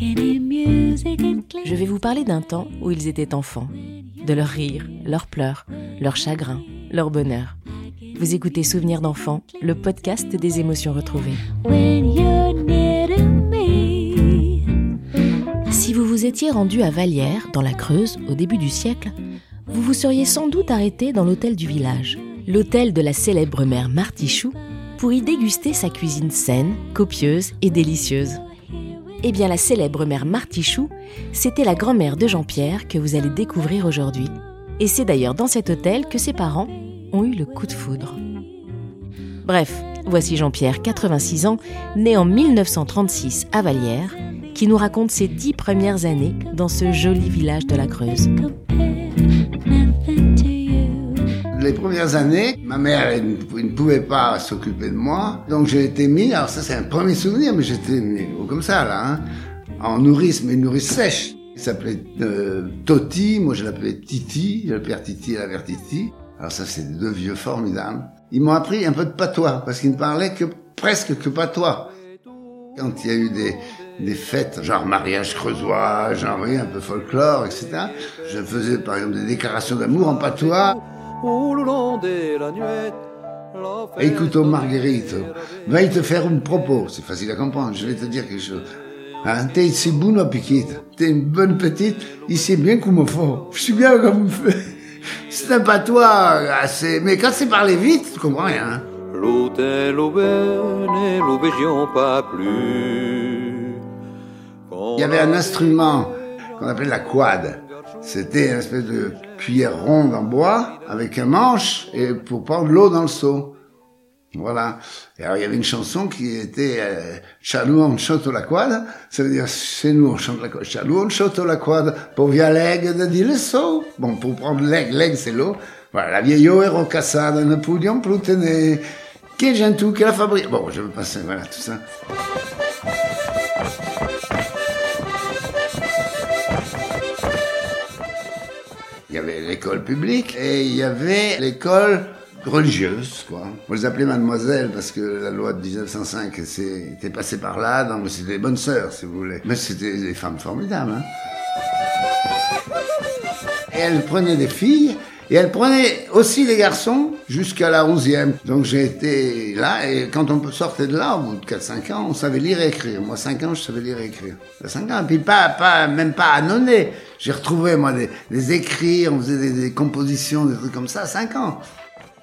Je vais vous parler d'un temps où ils étaient enfants, de leurs rires, leurs pleurs, leurs chagrins, leur bonheur. Vous écoutez Souvenirs d'enfants, le podcast des émotions retrouvées. Si vous vous étiez rendu à Vallières, dans la Creuse, au début du siècle, vous vous seriez sans doute arrêté dans l'hôtel du village, l'hôtel de la célèbre mère Martichoux, pour y déguster sa cuisine saine, copieuse et délicieuse. Eh bien, la célèbre mère Martichoux, c'était la grand-mère de Jean-Pierre que vous allez découvrir aujourd'hui. Et c'est d'ailleurs dans cet hôtel que ses parents ont eu le coup de foudre. Bref, voici Jean-Pierre, 86 ans, né en 1936 à Vallières, qui nous raconte ses dix premières années dans ce joli village de la Creuse. Les premières années, ma mère ne pouvait pas s'occuper de moi, donc j'ai été mis, alors ça c'est un premier souvenir, mais j'étais comme ça là, hein, en nourrice, mais une nourrice sèche. Il s'appelait euh, Toti, moi je l'appelais Titi, le père Titi et la mère Titi. Alors ça c'est deux vieux formidables. Ils m'ont appris un peu de patois, parce qu'ils ne parlaient que presque que patois. Quand il y a eu des, des fêtes, genre mariage creusois, genre oui, un peu folklore, etc. Je faisais par exemple des déclarations d'amour en patois. Écoute, Marguerite, va te faire un propos. C'est facile à comprendre, je vais te dire quelque chose. Hein, t'es si bonne petite, t'es une bonne petite, il sait bien comment faut. Je suis bien comme. C'est un patois assez... Mais quand c'est parlé vite, tu comprends rien. Hein. L'hôtel pas plus. Il y avait un instrument qu'on appelait la quad. C'était une espèce de cuillère ronde en bois avec un manche et pour prendre l'eau dans le seau. Voilà. Et alors il y avait une chanson qui était euh, Chalou on chante la quad, ça veut dire chez nous on chante la quad. Chalou on chante la quad pour via l'aigle de dire le seau. Bon, pour prendre l'aigle, l'aigle c'est l'eau. Voilà, la vieille eau est rocassade, ne pouvions plus tenir. Quel gentil que la fabrique. Bon, je vais passer, voilà, tout ça. L'école publique et il y avait l'école religieuse, quoi. On les appelait mademoiselle parce que la loi de 1905 était passée par là, donc c'était des bonnes sœurs, si vous voulez. Mais c'était des femmes formidables, hein. Et elles prenaient des filles, et elles prenaient aussi des garçons jusqu'à la 11e. Donc j'ai été là, et quand on sortait de là, au bout de 4-5 ans, on savait lire et écrire. Moi, 5 ans, je savais lire et écrire. 5 ans, et puis pas, pas, même pas. J'ai retrouvé, moi, des, écrits, on faisait des, des, compositions, des trucs comme ça, 5 ans.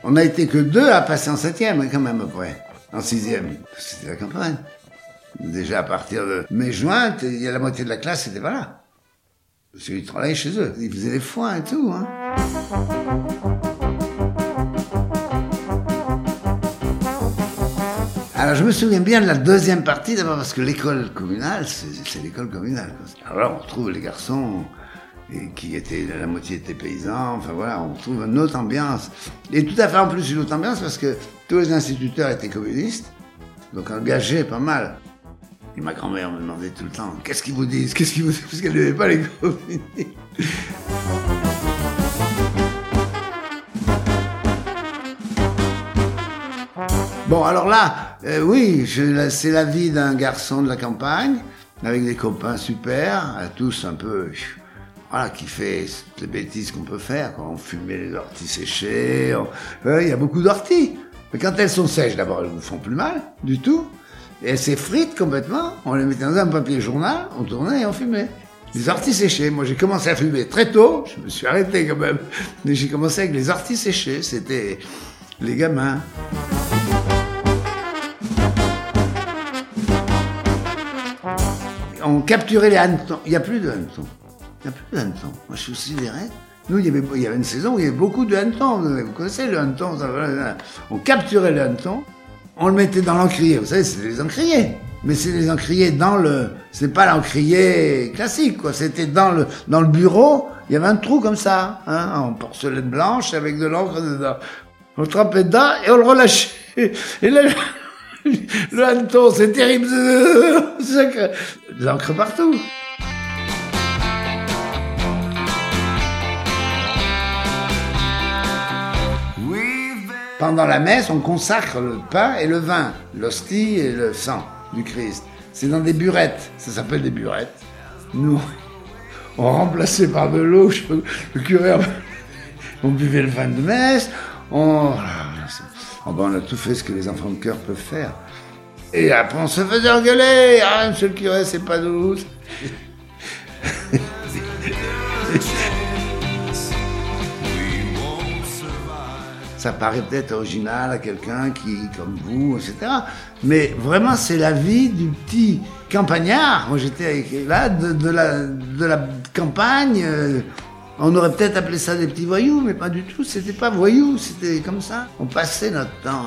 On n'a été que deux à passer en septième, quand même, après. En sixième. C'était la campagne. Déjà, à partir de mai-juin, il y a la moitié de la classe, c'était pas là. Parce qu'ils travaillaient chez eux. Ils faisaient les foins et tout, hein. Je me souviens bien de la deuxième partie, d'abord parce que l'école communale, c'est l'école communale. Alors là, on retrouve les garçons qui étaient, la moitié étaient paysans, enfin voilà, on trouve une autre ambiance. Et tout à fait en plus une autre ambiance parce que tous les instituteurs étaient communistes, donc engagés pas mal. Et ma grand-mère me demandait tout le temps, qu'est-ce qu'ils vous disent, qu'est-ce qu'ils vous disent, parce qu'elle n'aimait pas les communistes. Bon, alors là, euh, oui, c'est la vie d'un garçon de la campagne, avec des copains super, tous un peu voilà, qui fait les bêtises qu'on peut faire. Quand on fumait les orties séchées, il y a beaucoup d'orties. Mais quand elles sont sèches, d'abord, elles ne vous font plus mal du tout. Et elles s'effritent complètement. On les mettait dans un papier journal, on tournait et on fumait. Les orties séchées. Moi, j'ai commencé à fumer très tôt. Je me suis arrêté quand même. Mais j'ai commencé avec les orties séchées. C'était les gamins. On capturait les hannetons. Il n'y a plus de hannetons. Il n'y a plus de hannetons. Moi, je suis sidéré. Nous, il y, avait, il y avait une saison où il y avait beaucoup de hannetons. Vous connaissez le hanneton On capturait le hanneton, on le mettait dans l'encrier. Vous savez, c'est les encriers. Mais c'est les encriers dans le... C'est pas l'encrier classique, quoi. C'était dans le, dans le bureau, il y avait un trou comme ça, hein, en porcelaine blanche avec de l'encre dedans. On le trempait dedans et on le relâchait. Et là, le hanneton, c'est terrible. L'encre partout. Pendant la messe, on consacre le pain et le vin, l'hostie et le sang du Christ. C'est dans des burettes. Ça s'appelle des burettes. Nous, on remplaçait par de l'eau. Le curé, on buvait le vin de messe. On, oh ben, on a tout fait ce que les enfants de cœur peuvent faire. Et après, on se faisait engueuler. Ah, monsieur le curé, c'est pas doux. ça paraît peut-être original à quelqu'un qui, comme vous, etc. Mais vraiment, c'est la vie du petit campagnard. Moi, j'étais là, de, la, de la campagne. On aurait peut-être appelé ça des petits voyous, mais pas du tout. C'était pas voyous, c'était comme ça. On passait notre temps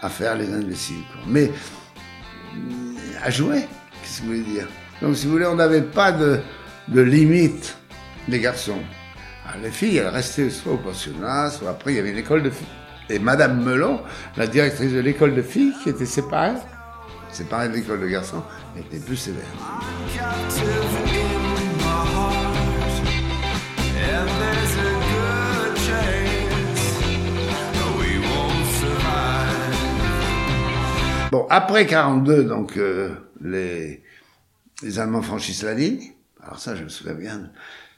à, faire les imbéciles. Mais à jouer, qu'est-ce que vous voulez dire? Donc, si vous voulez, on n'avait pas de, de limite, les garçons. Ah, les filles, elles restaient soit au pensionnat, soit après, il y avait l'école de filles. Et Madame Melon, la directrice de l'école de filles, qui était séparée, séparée de l'école de garçons, était plus sévère. Bon, après 42, donc, euh, les, les Allemands franchissent la ligne. Alors ça, je me souviens bien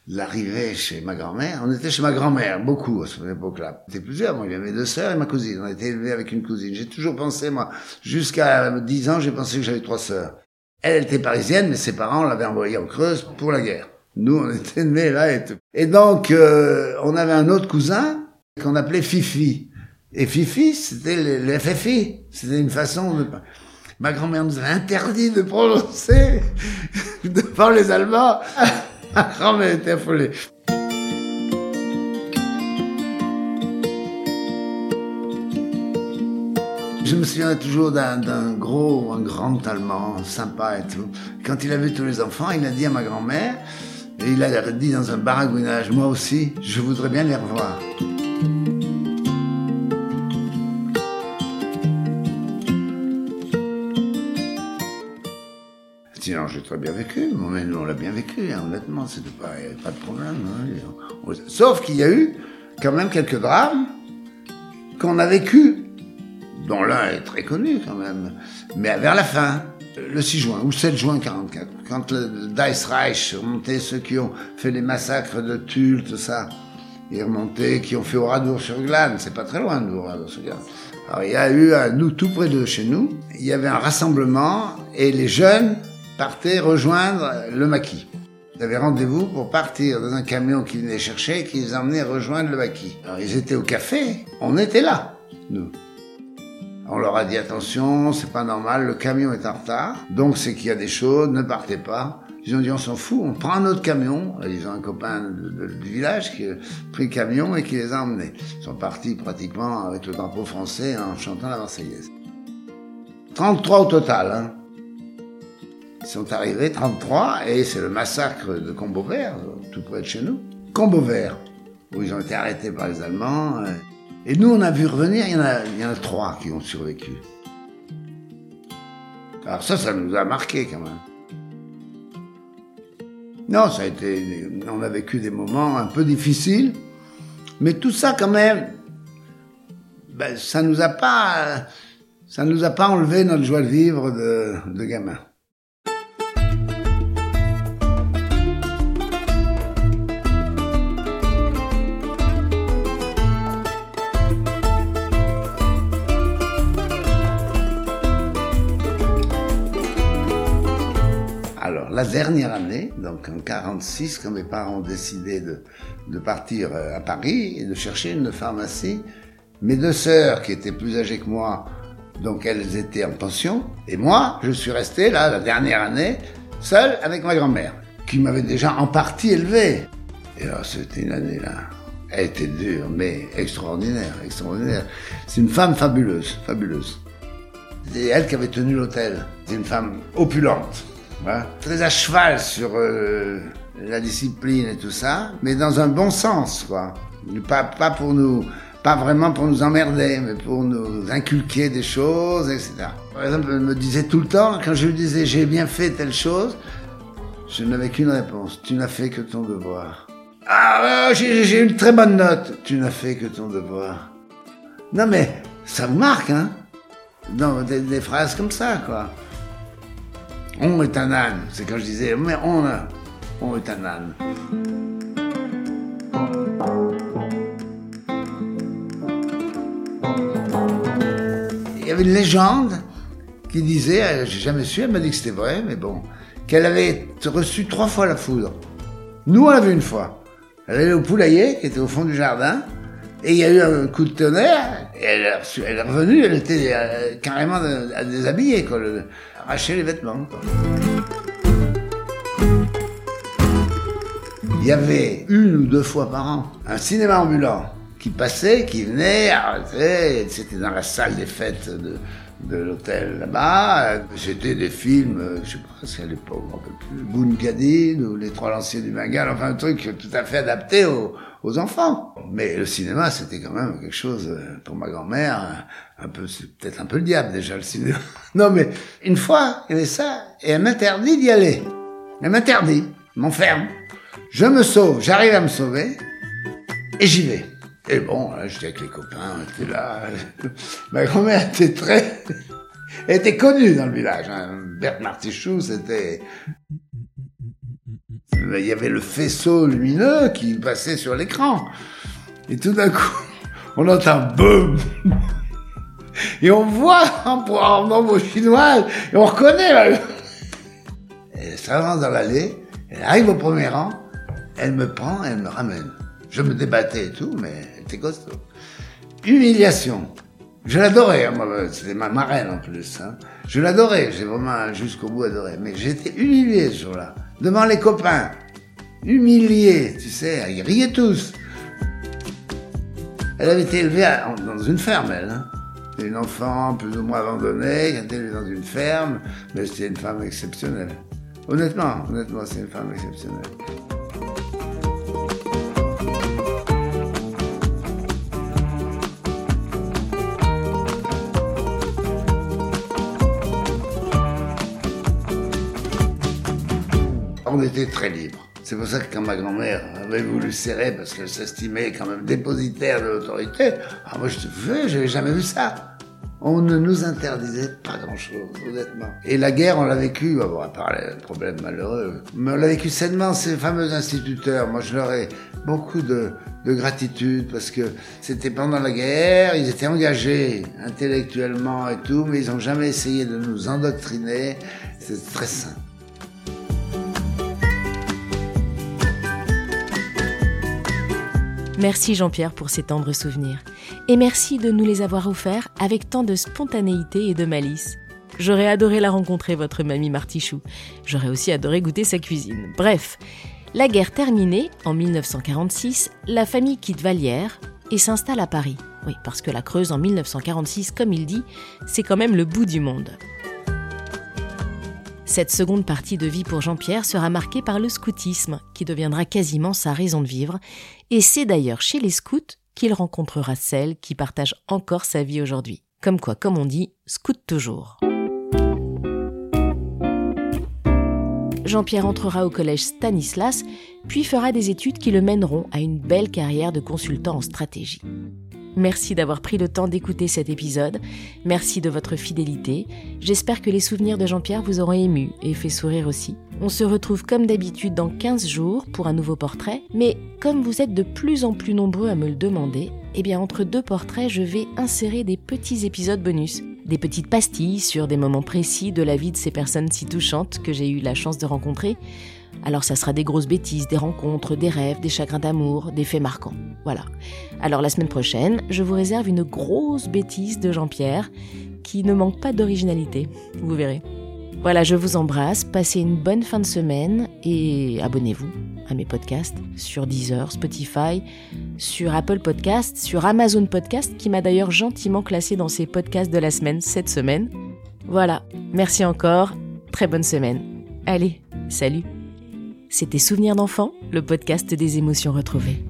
l'arrivée chez ma grand-mère. On était chez ma grand-mère, beaucoup à cette époque-là. On était plusieurs, moi, il y avait deux sœurs et ma cousine. On était élevés avec une cousine. J'ai toujours pensé, moi, jusqu'à 10 ans, j'ai pensé que j'avais trois sœurs. Elle, elle était parisienne, mais ses parents l'avaient envoyée en Creuse pour la guerre. Nous, on était nés là et tout. Et donc, euh, on avait un autre cousin qu'on appelait Fifi. Et Fifi, c'était le, FFI. C'était une façon de... Ma grand-mère nous avait interdit de prononcer devant les Allemands. Ma grand-mère était affolée. Je me souviens toujours d'un gros, un grand Allemand, sympa et tout. Quand il a vu tous les enfants, il a dit à ma grand-mère, et il a dit dans un baragouinage, moi aussi, je voudrais bien les revoir. J'ai très bien vécu. Moi, nous, on l'a bien vécu, hein, honnêtement, c'était pas, pas de problème. Hein. Sauf qu'il y a eu quand même quelques drames qu'on a vécu, dont l'un est très connu quand même, mais vers la fin, le 6 juin ou 7 juin 44, quand le Dice Reich remontait, ceux qui ont fait les massacres de Tulle, tout ça, ils remontaient, qui ont fait Oradour-sur-Glane, c'est pas très loin de Oradour-sur-Glane. Alors il y a eu, à nous, tout près de chez nous, il y avait un rassemblement et les jeunes partaient rejoindre le maquis. Ils avaient rendez-vous pour partir dans un camion qui venait chercher et qui les emmenait rejoindre le maquis. Alors ils étaient au café, on était là, nous. On leur a dit attention, c'est pas normal, le camion est en retard, donc c'est qu'il y a des choses, ne partez pas. Ils ont dit on s'en fout, on prend un autre camion. Ils ont un copain du village qui a pris le camion et qui les a emmenés. Ils sont partis pratiquement avec le drapeau français en chantant la Marseillaise. 33 au total, hein. Ils sont arrivés 33 et c'est le massacre de Combo Vert, tout près de chez nous. Combo Vert, où ils ont été arrêtés par les Allemands. Et nous, on a vu revenir, il y en a, il y en a trois qui ont survécu. Alors ça, ça nous a marqué quand même. Non, ça a été, on a vécu des moments un peu difficiles, mais tout ça quand même, ben, ça nous a pas, ça nous a pas enlevé notre joie de vivre de, de gamin. La dernière année, donc en 46, quand mes parents ont décidé de, partir euh, à Paris et de chercher une pharmacie, mes deux sœurs, qui étaient plus âgées que moi, donc elles étaient en pension, et moi, je suis resté là, la dernière année, seul avec ma grand-mère, qui m'avait déjà en partie élevé. Et là, c'était une année là. Elle était dure, mais extraordinaire, extraordinaire. C'est une femme fabuleuse, fabuleuse. C'est elle qui avait tenu l'hôtel. C'est une femme opulente. Très à cheval sur euh, la discipline et tout ça, mais dans un bon sens, quoi. Pas, pour nous, pas vraiment pour nous emmerder, mais pour nous inculquer des choses, etc. Par exemple, elle me disait tout le temps, quand je lui disais j'ai bien fait telle chose, je n'avais qu'une réponse. Tu n'as fait que ton devoir. Ah, j'ai une très bonne note. Tu n'as fait que ton devoir. Non mais, ça vous marque, hein? Non, des phrases comme ça, quoi. On est un âne. C'est quand je disais, mais on, est un âne. Il y avait une légende qui disait, euh, j'ai jamais su, elle m'a dit que c'était vrai, mais bon, qu'elle avait reçu trois fois la foudre. Nous, on l'a une fois. Elle allait au poulailler, qui était au fond du jardin, et il y a eu un coup de tonnerre, et elle, est revenue, elle était euh, carrément déshabillée, quoi, arracher les vêtements. Il y avait une ou deux fois par an un cinéma ambulant qui passait, qui venait, arrêtait, c'était dans la salle des fêtes de, de l'hôtel là-bas. C'était des films, euh, je sais pas si à l'époque, on peut plus, ou Les Trois Lanciers du Bengale, enfin un truc tout à fait adapté aux, enfants. Mais le cinéma, c'était quand même quelque chose, euh, pour ma grand-mère, un peu, c'est peut-être un peu le diable déjà, le cinéma. Non mais, une fois, il y avait ça, et elle m'interdit d'y aller. Elle m'interdit, m'enferme. Je me sauve, j'arrive à me sauver, et j'y vais. Et bon, j'étais avec les copains, on était là. Ma grand-mère était très... Elle était connue dans le village. Hein. Berthe Martichoux, c'était... Il y avait le faisceau lumineux qui passait sur l'écran. Et tout d'un coup, on entend boum Et on voit en, en chinoise, et on reconnaît. Elle s'avance dans l'allée, elle arrive au premier rang, elle me prend, elle me ramène. Je me débattais et tout, mais elle était costaud. Humiliation. Je l'adorais, hein, c'était ma marraine en plus. Hein. Je l'adorais, j'ai vraiment jusqu'au bout adoré. Mais j'étais humilié ce jour-là, devant les copains. Humilié, tu sais, ils riaient tous. Elle avait été élevée dans une ferme, elle. Hein. Une enfant plus ou moins abandonnée, qui était élevée dans une ferme, mais c'était une femme exceptionnelle. Honnêtement, honnêtement, c'est une femme exceptionnelle. On était très libre. C'est pour ça que quand ma grand-mère avait voulu serrer, parce qu'elle s'estimait quand même dépositaire de l'autorité, ah, moi je te je j'avais jamais vu ça. On ne nous interdisait pas grand-chose, honnêtement. Et la guerre, on l'a vécu, bon, à part les problèmes malheureux, mais on l'a vécu sainement, ces fameux instituteurs. Moi, je leur ai beaucoup de, de gratitude, parce que c'était pendant la guerre, ils étaient engagés intellectuellement et tout, mais ils n'ont jamais essayé de nous endoctriner. C'est très sain. Merci Jean-Pierre pour ces tendres souvenirs. Et merci de nous les avoir offerts avec tant de spontanéité et de malice. J'aurais adoré la rencontrer, votre mamie Martichou. J'aurais aussi adoré goûter sa cuisine. Bref, la guerre terminée, en 1946, la famille quitte Vallière et s'installe à Paris. Oui, parce que la Creuse en 1946, comme il dit, c'est quand même le bout du monde. Cette seconde partie de vie pour Jean-Pierre sera marquée par le scoutisme, qui deviendra quasiment sa raison de vivre, et c'est d'ailleurs chez les scouts qu'il rencontrera celle qui partage encore sa vie aujourd'hui. Comme quoi, comme on dit, scout toujours. Jean-Pierre entrera au collège Stanislas, puis fera des études qui le mèneront à une belle carrière de consultant en stratégie. Merci d'avoir pris le temps d'écouter cet épisode. Merci de votre fidélité. J'espère que les souvenirs de Jean-Pierre vous auront ému et fait sourire aussi. On se retrouve comme d'habitude dans 15 jours pour un nouveau portrait, mais comme vous êtes de plus en plus nombreux à me le demander, eh bien entre deux portraits, je vais insérer des petits épisodes bonus, des petites pastilles sur des moments précis de la vie de ces personnes si touchantes que j'ai eu la chance de rencontrer. Alors ça sera des grosses bêtises, des rencontres, des rêves, des chagrins d'amour, des faits marquants. Voilà. Alors la semaine prochaine, je vous réserve une grosse bêtise de Jean-Pierre qui ne manque pas d'originalité. Vous verrez. Voilà, je vous embrasse, passez une bonne fin de semaine et abonnez-vous à mes podcasts sur Deezer, Spotify, sur Apple Podcasts, sur Amazon Podcasts qui m'a d'ailleurs gentiment classé dans ses podcasts de la semaine cette semaine. Voilà, merci encore, très bonne semaine. Allez, salut c'était Souvenirs d'enfants, le podcast des émotions retrouvées.